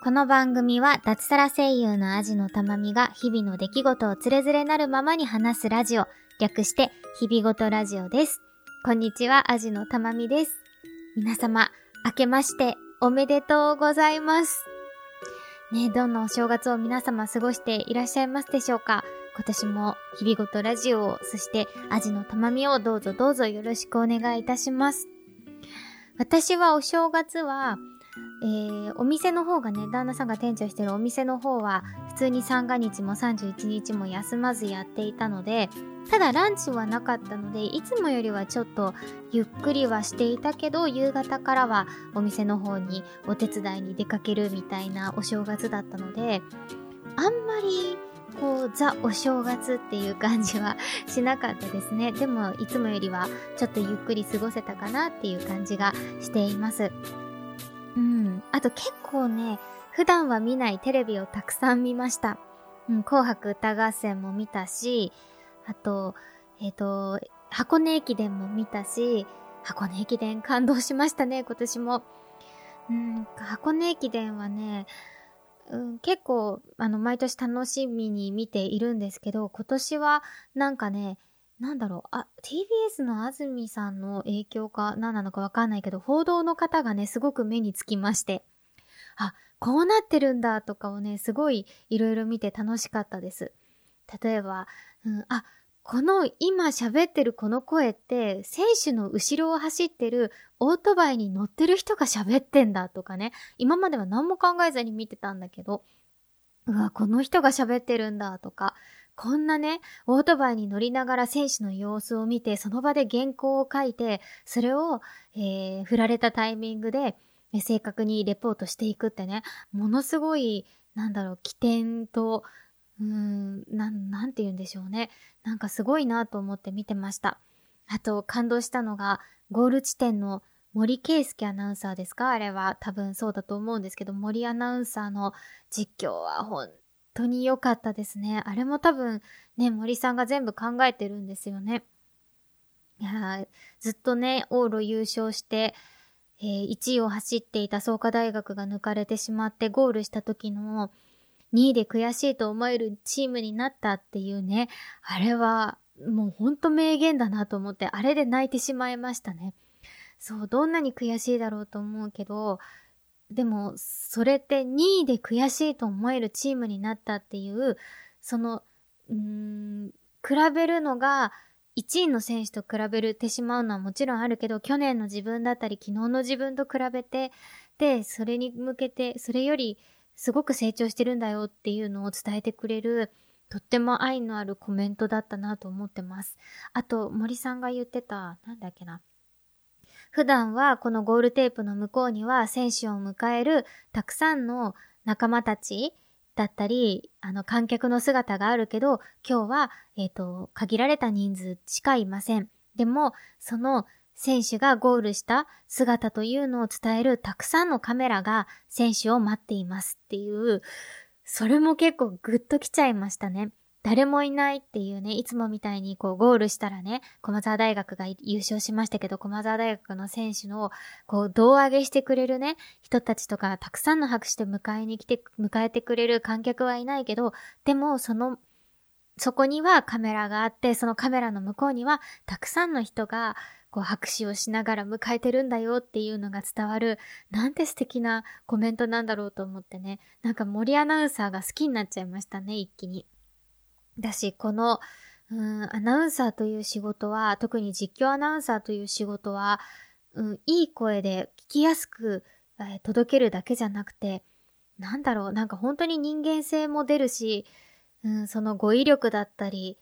この番組は脱サラ声優のアジのたまみが日々の出来事をつれづれなるままに話すラジオ、略して日々ごとラジオです。こんにちは、アジのたまみです。皆様、明けましておめでとうございます。ねどんなお正月を皆様過ごしていらっしゃいますでしょうか？今年も日々ごとラジオを、そしてアジのたまみをどうぞどうぞよろしくお願いいたします。私はお正月は、えー、お店の方がね、旦那さんが店長してるお店の方は、普通に三が日も31日も休まずやっていたので、ただランチはなかったので、いつもよりはちょっとゆっくりはしていたけど、夕方からはお店の方にお手伝いに出かけるみたいなお正月だったので、あんまりこう、ザお正月っていう感じはしなかったですね。でも、いつもよりはちょっとゆっくり過ごせたかなっていう感じがしています。うん。あと結構ね、普段は見ないテレビをたくさん見ました。うん、紅白歌合戦も見たし、あと、えっ、ー、と、箱根駅伝も見たし、箱根駅伝感動しましたね、今年も。うん、箱根駅伝はね、うん、結構、あの、毎年楽しみに見ているんですけど、今年はなんかね、なんだろう、あ、TBS の安住さんの影響か何なのかわかんないけど、報道の方がね、すごく目につきまして、あ、こうなってるんだとかをね、すごいいろいろ見て楽しかったです。例えば、うん、あ、この今喋ってるこの声って、選手の後ろを走ってるオートバイに乗ってる人が喋ってんだとかね。今までは何も考えずに見てたんだけど、うわ、この人が喋ってるんだとか、こんなね、オートバイに乗りながら選手の様子を見て、その場で原稿を書いて、それを、えー、振られたタイミングで、正確にレポートしていくってね、ものすごい、なんだろう、起点と、うーん、なん、なんて言うんでしょうね。なんかすごいなと思って見てました。あと、感動したのが、ゴール地点の森圭介アナウンサーですか？あれは多分そうだと思うんですけど、森アナウンサーの実況は本当に良かったですね。あれも多分ね、森さんが全部考えてるんですよね。いやずっとね、往路優勝して、えー、1位を走っていた創価大学が抜かれてしまってゴールした時の2位で悔しいと思えるチームになったっていうね、あれはもうほんと名言だなと思って、あれで泣いてしまいましたね。そう、どんなに悔しいだろうと思うけど、でも、それって2位で悔しいと思えるチームになったっていう、その、うーん、比べるのが、1位の選手と比べてしまうのはもちろんあるけど、去年の自分だったり、昨日の自分と比べて、で、それに向けて、それよりすごく成長してるんだよっていうのを伝えてくれる、とっても愛のあるコメントだったなと思ってます。あと、森さんが言ってた、なんだっけな。普段はこのゴールテープの向こうには選手を迎えるたくさんの仲間たちだったり、あの観客の姿があるけど、今日は、えっ、ー、と、限られた人数しかいません。でも、その選手がゴールした姿というのを伝えるたくさんのカメラが選手を待っていますっていう、それも結構グッときちゃいましたね。誰もいないっていうね、いつもみたいにこうゴールしたらね、駒沢大学が優勝しましたけど、駒沢大学の選手のこう胴上げしてくれるね、人たちとかたくさんの拍手で迎えに来て、迎えてくれる観客はいないけど、でもそのそこにはカメラがあって、そのカメラの向こうにはたくさんの人がこう拍手をしながら迎えてるんだよっていうのが伝わる、なんて素敵なコメントなんだろうと思ってね、なんか森アナウンサーが好きになっちゃいましたね、一気に。だし、この、うん、アナウンサーという仕事は、特に実況アナウンサーという仕事は、うん、いい声で聞きやすく、えー、届けるだけじゃなくて、なんだろう、なんか本当に人間性も出るし、うん、その語彙力だったり、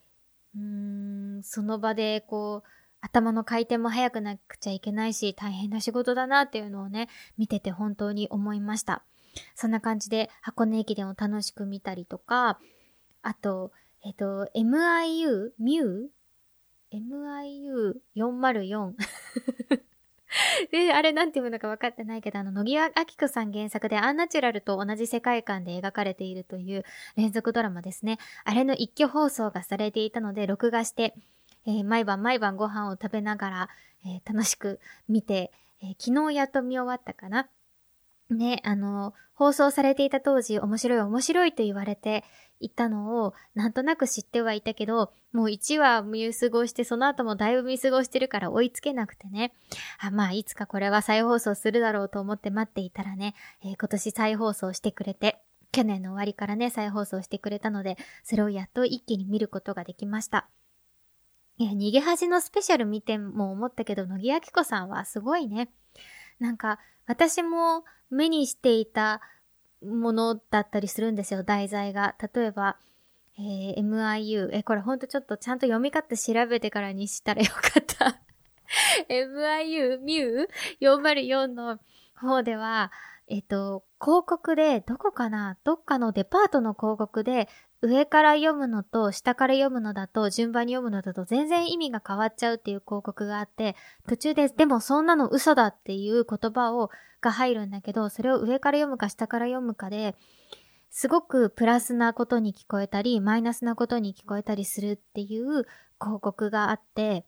うん、その場でこう、頭の回転も速くなくちゃいけないし、大変な仕事だなっていうのをね、見てて本当に思いました。そんな感じで箱根駅伝を楽しく見たりとか、あと、えっ、と、MIU? ミュー ?MIU404 で、あれなんていうのか分かってないけど、あの、野木明子さん原作でアンナチュラルと同じ世界観で描かれているという連続ドラマですね。あれの一挙放送がされていたので、録画して、えー、毎晩毎晩ご飯を食べながら、えー、楽しく見て、えー、昨日やっと見終わったかな。ね、あの、放送されていた当時面白い面白いと言われていたのをなんとなく知ってはいたけど、もう1話見過ごしてその後もだいぶ見過ごしてるから追いつけなくてね。あまあいつかこれは再放送するだろうと思って待っていたらね、えー、今年再放送してくれて、去年の終わりからね、再放送してくれたので、それをやっと一気に見ることができました。いや、逃げ恥のスペシャル見ても思ったけど、乃木明子さんはすごいね。なんか、私も目にしていたものだったりするんですよ、題材が。例えば、えー、MIU。え、これほんとちょっとちゃんと読み方調べてからにしたらよかった。MIU、MU404 の方では、えっと、広告で、どこかな？どっかのデパートの広告で、上から読むのと下から読むのだと順番に読むのだと全然意味が変わっちゃうっていう広告があって、途中ででもそんなの嘘だっていう言葉を、が入るんだけど、それを上から読むか下から読むかで、すごくプラスなことに聞こえたり、マイナスなことに聞こえたりするっていう広告があって、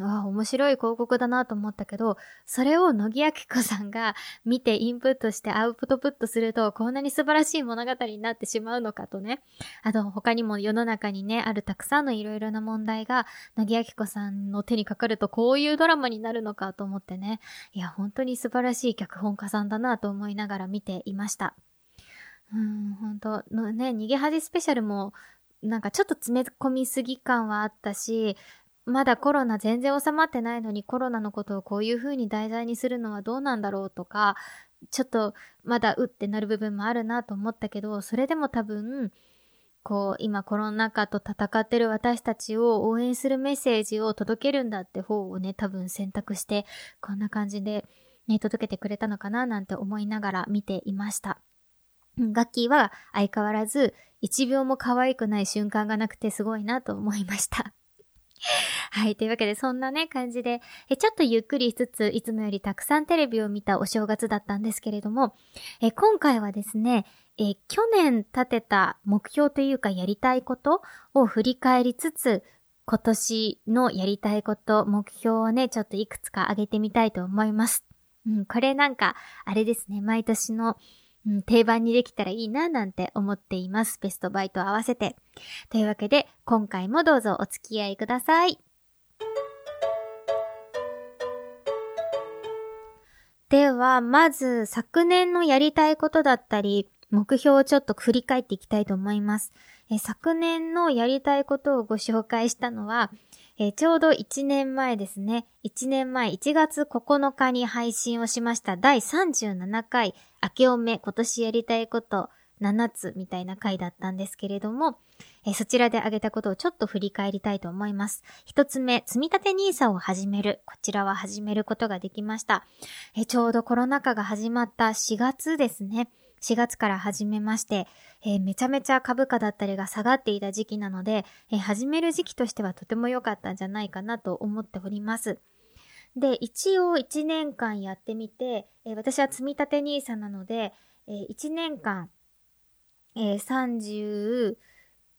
あ面白い広告だなと思ったけど、それを乃木明子さんが見てインプットしてアウトプットすると、こんなに素晴らしい物語になってしまうのかとね。あと他にも世の中にね、あるたくさんのいろいろな問題が、乃木明子さんの手にかかるとこういうドラマになるのかと思ってね。いや、本当に素晴らしい脚本家さんだなと思いながら見ていました。うん、本当のね、逃げ恥スペシャルも、なんかちょっと詰め込みすぎ感はあったし、まだコロナ全然収まってないのにコロナのことをこういう風に題材にするのはどうなんだろうとか、ちょっとまだうってなる部分もあるなと思ったけど、それでも多分、こう、今コロナ禍と戦ってる私たちを応援するメッセージを届けるんだって方をね、多分選択して、こんな感じで、ね、届けてくれたのかななんて思いながら見ていました。ガッキーは相変わらず一秒も可愛くない瞬間がなくてすごいなと思いました。はい。というわけで、そんなね、感じで、え、ちょっとゆっくりしつつ、いつもよりたくさんテレビを見たお正月だったんですけれども、え、今回はですね、え、去年立てた目標というかやりたいことを振り返りつつ、今年のやりたいこと、目標をね、ちょっといくつか挙げてみたいと思います。うん、これなんか、あれですね、毎年のうん、定番にできたらいいななんて思っています。ベストバイと合わせて。というわけで、今回もどうぞお付き合いください。では、まず、昨年のやりたいことだったり、目標をちょっと振り返っていきたいと思います。え昨年のやりたいことをご紹介したのは、えちょうど1年前ですね。1年前1月9日に配信をしました第37回明けおめ今年やりたいこと7つみたいな回だったんですけれども、えそちらで挙げたことをちょっと振り返りたいと思います。一つ目、積立 NISA を始める。こちらは始めることができました。えちょうどコロナ禍が始まった4月ですね。4月から始めまして、えー、めちゃめちゃ株価だったりが下がっていた時期なので、えー、始める時期としてはとても良かったんじゃないかなと思っております。で、一応1年間やってみて、えー、私は積み立 NISA なので、えー、1年間、えー、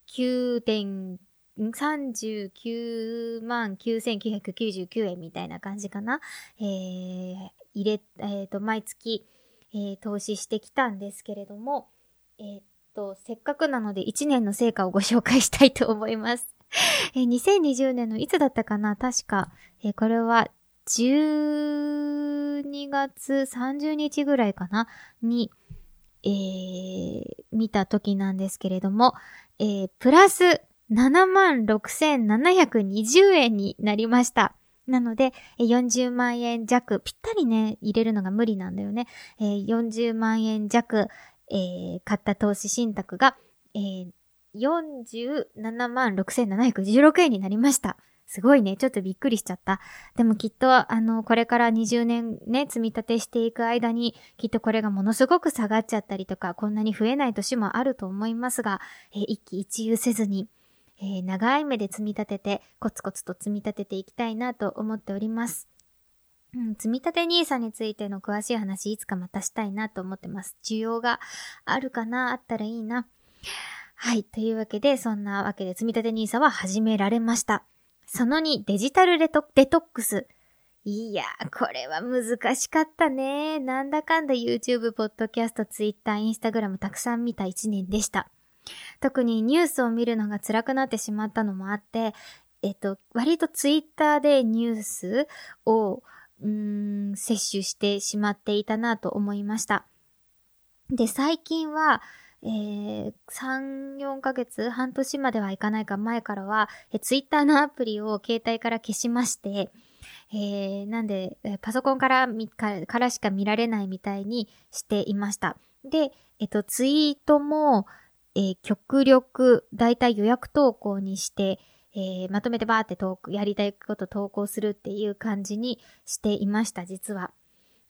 39点、39万9999円みたいな感じかな。えー、入れ、えっ、ー、と、毎月、えー、投資してきたんですけれども、えー、っと、せっかくなので1年の成果をご紹介したいと思います。えー、2020年のいつだったかな？確か、えー、これは12月30日ぐらいかな？に、えー、見た時なんですけれども、えー、プラス76,720円になりました。なので、40万円弱、ぴったりね、入れるのが無理なんだよね。えー、40万円弱、えー、買った投資信託が、えー、47万6716円になりました。すごいね。ちょっとびっくりしちゃった。でもきっと、あの、これから20年ね、積み立てしていく間に、きっとこれがものすごく下がっちゃったりとか、こんなに増えない年もあると思いますが、えー、一喜一憂せずに、えー、長い目で積み立てて、コツコツと積み立てていきたいなと思っております。うん、積み立て NISA についての詳しい話いつかまたしたいなと思ってます。需要があるかなあったらいいな。はい。というわけで、そんなわけで積み立て NISA は始められました。その2、デジタルレトデトックス。いやー、これは難しかったね。なんだかんだ YouTube、Podcast、Twitter、Instagram たくさん見た一年でした。特にニュースを見るのが辛くなってしまったのもあって、えっと、割と Twitter でニュースを、うん、摂取してしまっていたなと思いました。で、最近は、えー、3、4ヶ月、半年まではいかないか前からは、え、ツイッターのアプリを携帯から消しまして、えー、なんで、パソコンからか、からしか見られないみたいにしていました。で、えっと、ツイートも、えー、極力、だいたい予約投稿にして、えー、まとめてバーって投稿、やりたいこと投稿するっていう感じにしていました、実は。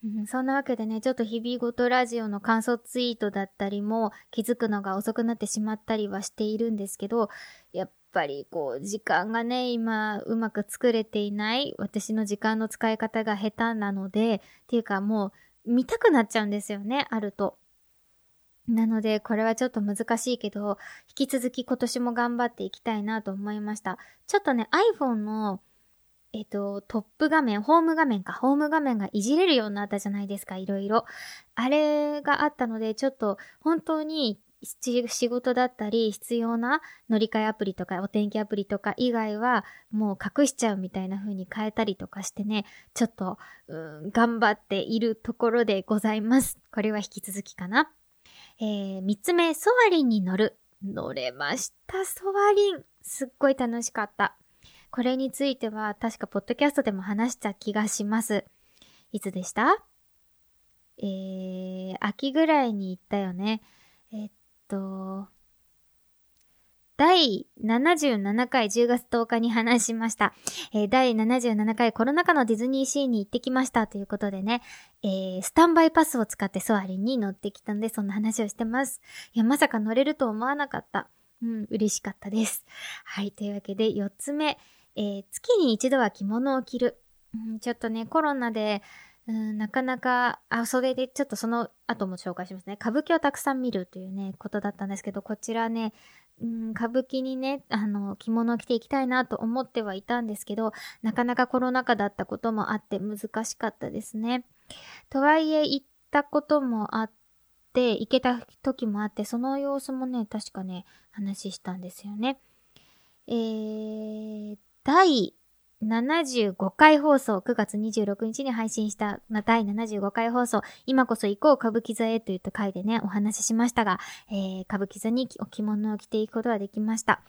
うん、そんなわけでね、ちょっと日々ごとラジオの感想ツイートだったりも気づくのが遅くなってしまったりはしているんですけど、やっぱりこう、時間がね、今うまく作れていない、私の時間の使い方が下手なので、っていうかもう見たくなっちゃうんですよね、あると。なので、これはちょっと難しいけど、引き続き今年も頑張っていきたいなと思いました。ちょっとね、iPhone のえっと、トップ画面、ホーム画面か、ホーム画面がいじれるようになったじゃないですか、いろいろ。あれがあったので、ちょっと本当に仕事だったり必要な乗り換えアプリとかお天気アプリとか以外はもう隠しちゃうみたいな風に変えたりとかしてね、ちょっと、うん、頑張っているところでございます。これは引き続きかな。えー、三つ目、ソワリンに乗る。乗れました、ソワリン。すっごい楽しかった。これについては確かポッドキャストでも話した気がします。いつでした？えー、秋ぐらいに行ったよね。えっと、第77回10月10日に話しました。えー、第77回コロナ禍のディズニーシーに行ってきましたということでね、えー、スタンバイパスを使ってソアリンに乗ってきたんで、そんな話をしてます。いや、まさか乗れると思わなかった。うん、嬉しかったです。はい、というわけで4つ目。えー、月に一度は着物を着る。うん、ちょっとね、コロナで、うん、なかなか、あ、それでちょっとその後も紹介しますね。歌舞伎をたくさん見るというね、ことだったんですけど、こちらね、うん、歌舞伎にね、あの、着物を着ていきたいなと思ってはいたんですけど、なかなかコロナ禍だったこともあって難しかったですね。とはいえ、行ったこともあって、行けた時もあって、その様子もね、確かね、話したんですよね。えー、第75回放送、9月26日に配信したま第75回放送、今こそ行こう歌舞伎座へといった回でね、お話ししましたが、えー、歌舞伎座にお着物を着ていくことができました。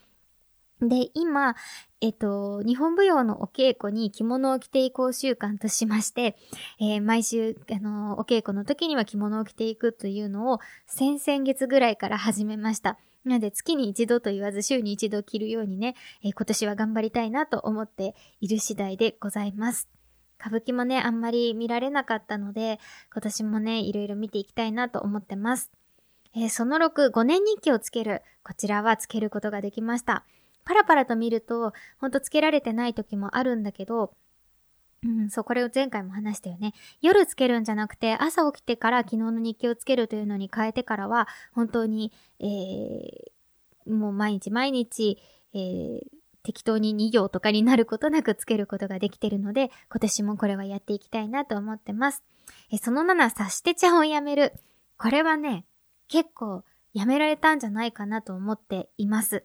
で、今、えっと、日本舞踊のお稽古に着物を着ていこう習慣としまして、えー、毎週、あの、お稽古の時には着物を着ていくというのを、先々月ぐらいから始めました。なので月に一度と言わず週に一度着るようにね、えー、今年は頑張りたいなと思っている次第でございます。歌舞伎もね、あんまり見られなかったので、今年もね、いろいろ見ていきたいなと思ってます。えー、その6、5年日記をつける。こちらはつけることができました。パラパラと見ると、ほんとつけられてない時もあるんだけど、うん、そう、これを前回も話したよね。夜つけるんじゃなくて、朝起きてから昨日の日記をつけるというのに変えてからは、本当に、えー、もう毎日毎日、えー、適当に2行とかになることなくつけることができてるので、今年もこれはやっていきたいなと思ってます。えその7、察してちゃんをやめる。これはね、結構やめられたんじゃないかなと思っています。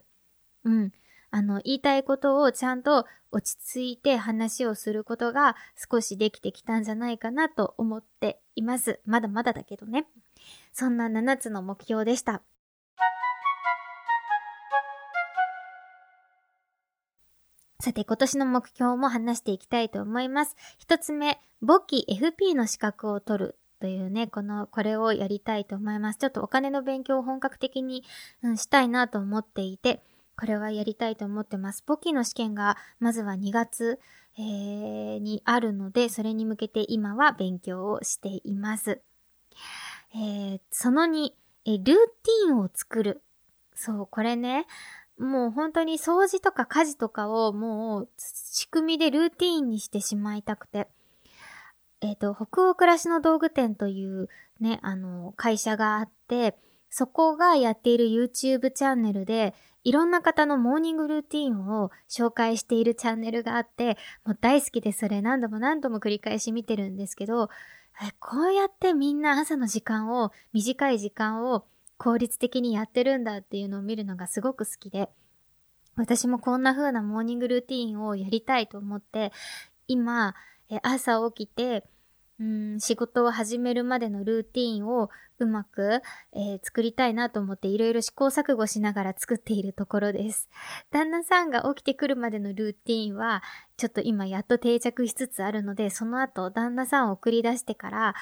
うん。あの、言いたいことをちゃんと落ち着いて話をすることが少しできてきたんじゃないかなと思っています。まだまだだけどね。そんな7つの目標でした。さて、今年の目標も話していきたいと思います。一つ目、簿記 FP の資格を取るというね、この、これをやりたいと思います。ちょっとお金の勉強を本格的に、うん、したいなと思っていて、これはやりたいと思ってます。簿記の試験がまずは2月、えー、にあるので、それに向けて今は勉強をしています。えー、その2、えルーティンを作る。そう、これね、もう本当に掃除とか家事とかをもう仕組みでルーティンにしてしまいたくて。えっ、ー、と、北欧暮らしの道具店というね、あの、会社があって、そこがやっている YouTube チャンネルで、いろんな方のモーニングルーティンを紹介しているチャンネルがあって、もう大好きでそれ何度も何度も繰り返し見てるんですけど、こうやってみんな朝の時間を、短い時間を効率的にやってるんだっていうのを見るのがすごく好きで、私もこんな風なモーニングルーティンをやりたいと思って、今、朝起きて、うん、仕事を始めるまでのルーティンをうまく、えー、作りたいなと思っていろいろ試行錯誤しながら作っているところです。旦那さんが起きてくるまでのルーティンは、ちょっと今やっと定着しつつあるので、その後旦那さんを送り出してから、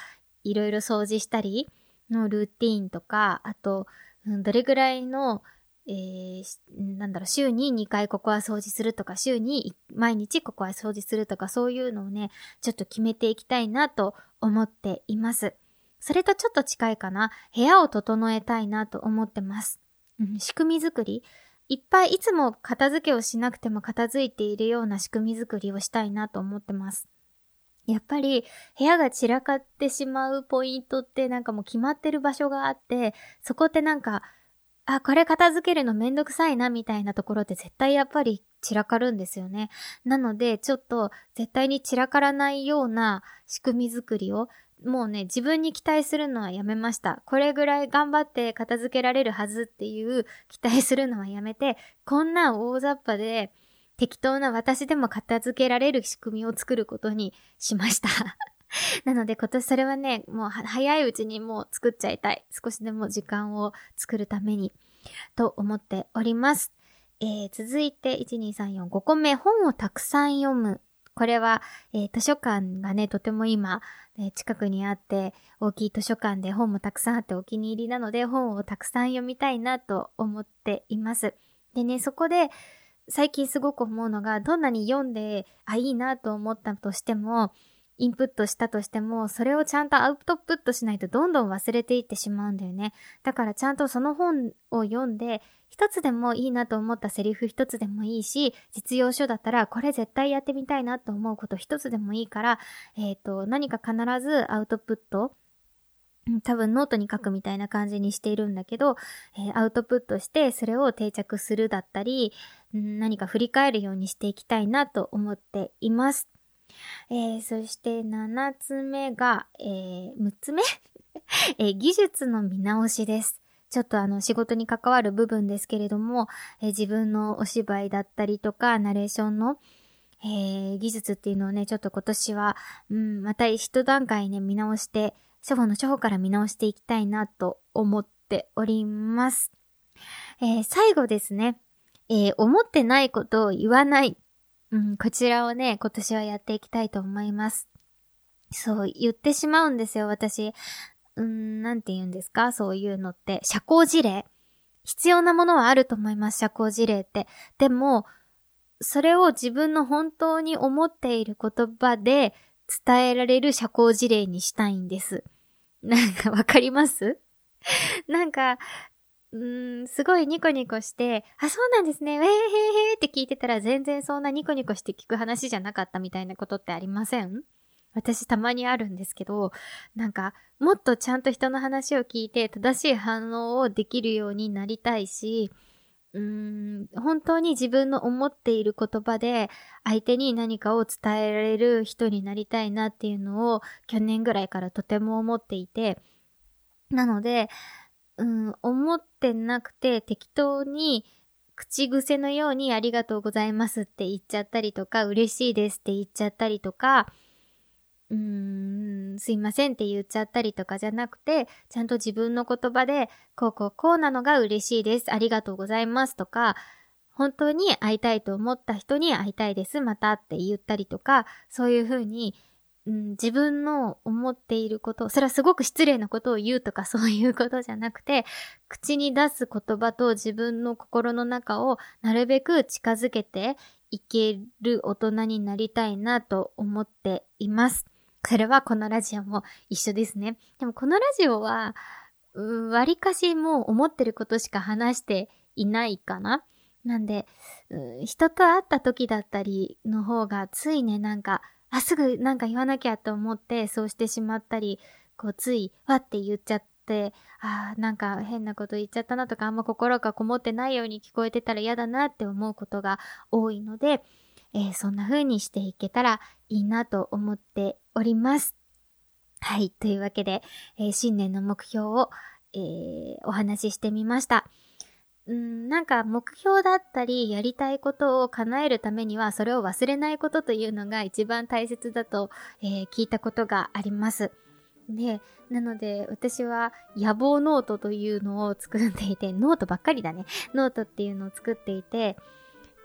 いろいろ掃除したりのルーティンとか、あと、うん、どれぐらいのえー、なんだろう、週に2回ここは掃除するとか、週に毎日ここは掃除するとか、そういうのをね、ちょっと決めていきたいなと思っています。それとちょっと近いかな。部屋を整えたいなと思ってます。うん、仕組み作り。いっぱいいつも片付けをしなくても片付いているような仕組み作りをしたいなと思ってます。やっぱり部屋が散らかってしまうポイントってなんかもう決まってる場所があって、そこってなんかあ、これ片付けるのめんどくさいなみたいなところって絶対やっぱり散らかるんですよね。なので、ちょっと絶対に散らからないような仕組み作りをもうね、自分に期待するのはやめました。これぐらい頑張って片付けられるはずっていう期待するのはやめて、こんな大雑把で適当な私でも片付けられる仕組みを作ることにしました。なので今年それはね、もう早いうちにもう作っちゃいたい。少しでも時間を作るために、と思っております。えー、続いて、1、2、3、4、5個目、本をたくさん読む。これは、えー、図書館がね、とても今、え近くにあって、大きい図書館で本もたくさんあってお気に入りなので、本をたくさん読みたいなと思っています。でね、そこで、最近すごく思うのが、どんなに読んで、あ、いいなと思ったとしても、インプットしたとしても、それをちゃんとアウトプットしないとどんどん忘れていってしまうんだよね。だからちゃんとその本を読んで、一つでもいいなと思ったセリフ一つでもいいし、実用書だったらこれ絶対やってみたいなと思うこと一つでもいいから、えっ、ー、と、何か必ずアウトプット多分ノートに書くみたいな感じにしているんだけど、えー、アウトプットしてそれを定着するだったり、何か振り返るようにしていきたいなと思っています。えー、そして7つ目が、えー、6つ目？えー、技術の見直しです。ちょっとあの仕事に関わる部分ですけれども、えー、自分のお芝居だったりとか、ナレーションの、えー、技術っていうのをね、ちょっと今年は、うん、また一段階ね、見直して、初歩の初歩から見直していきたいなと思っております。えー、最後ですね。えー、思ってないことを言わない。うん、こちらをね、今年はやっていきたいと思います。そう、言ってしまうんですよ、私。うん、なんて言うんですか？そういうのって。社交辞令必要なものはあると思います、社交辞令って。でも、それを自分の本当に思っている言葉で伝えられる社交辞令にしたいんです。なんかわかります？なんか、うーん、すごいニコニコして、あ、そうなんですね、えーへーへーって聞いてたら全然そんなニコニコして聞く話じゃなかったみたいなことってありません？私たまにあるんですけど、なんか、もっとちゃんと人の話を聞いて正しい反応をできるようになりたいし、うーん、本当に自分の思っている言葉で相手に何かを伝えられる人になりたいなっていうのを去年ぐらいからとても思っていて、なので、うん、思ってなくて適当に口癖のようにありがとうございますって言っちゃったりとか、嬉しいですって言っちゃったりとか、うーん、すいませんって言っちゃったりとかじゃなくて、ちゃんと自分の言葉で、こうこうこうなのが嬉しいです。ありがとうございますとか、本当に会いたいと思った人に会いたいです。またって言ったりとか、そういうふうにうん、自分の思っていること、それはすごく失礼なことを言うとか そういうことじゃなくて、口に出す言葉と自分の心の中をなるべく近づけていける大人になりたいなと思っています。それはこのラジオも一緒ですね。でもこのラジオは、割かしもう思ってることしか話していないかな。なんで、うん人と会った時だったりの方がついね、なんか、あ、すぐなんか言わなきゃと思ってそうしてしまったり、こうついわって言っちゃって、ああ、なんか変なこと言っちゃったなとか、あんま心がこもってないように聞こえてたら嫌だなって思うことが多いので、えー、そんな風にしていけたらいいなと思っております。はい。というわけで、えー、新年の目標を、えー、お話ししてみました。うん、なんか目標だったりやりたいことを叶えるためにはそれを忘れないことというのが一番大切だと、えー、聞いたことがあります。で、なので私は野望ノートというのを作っていて、ノートばっかりだね。ノートっていうのを作っていて、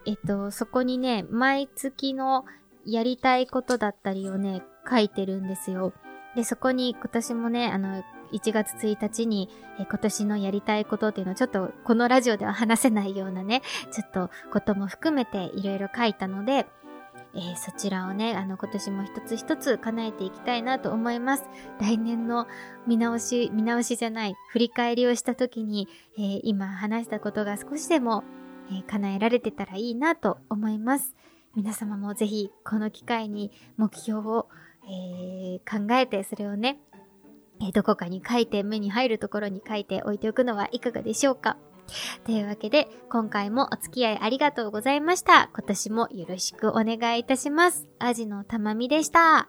えっと、そこにね、毎月のやりたいことだったりをね、書いてるんですよ。で、そこに今年もね、あの、1月1日に、え今年のやりたいことっていうのをちょっとこのラジオでは話せないようなね、ちょっとことも含めていろいろ書いたので、えー、そちらをね、あの今年も一つ一つ叶えていきたいなと思います。来年の見直し、見直しじゃない、振り返りをした時に、えー、今話したことが少しでも、えー、叶えられてたらいいなと思います。皆様もぜひこの機会に目標を、えー、考えてそれをね、どこかに書いて目に入るところに書いておいておくのはいかがでしょうか？というわけで、今回もお付き合いありがとうございました。今年もよろしくお願いいたします。アジのたまみでした。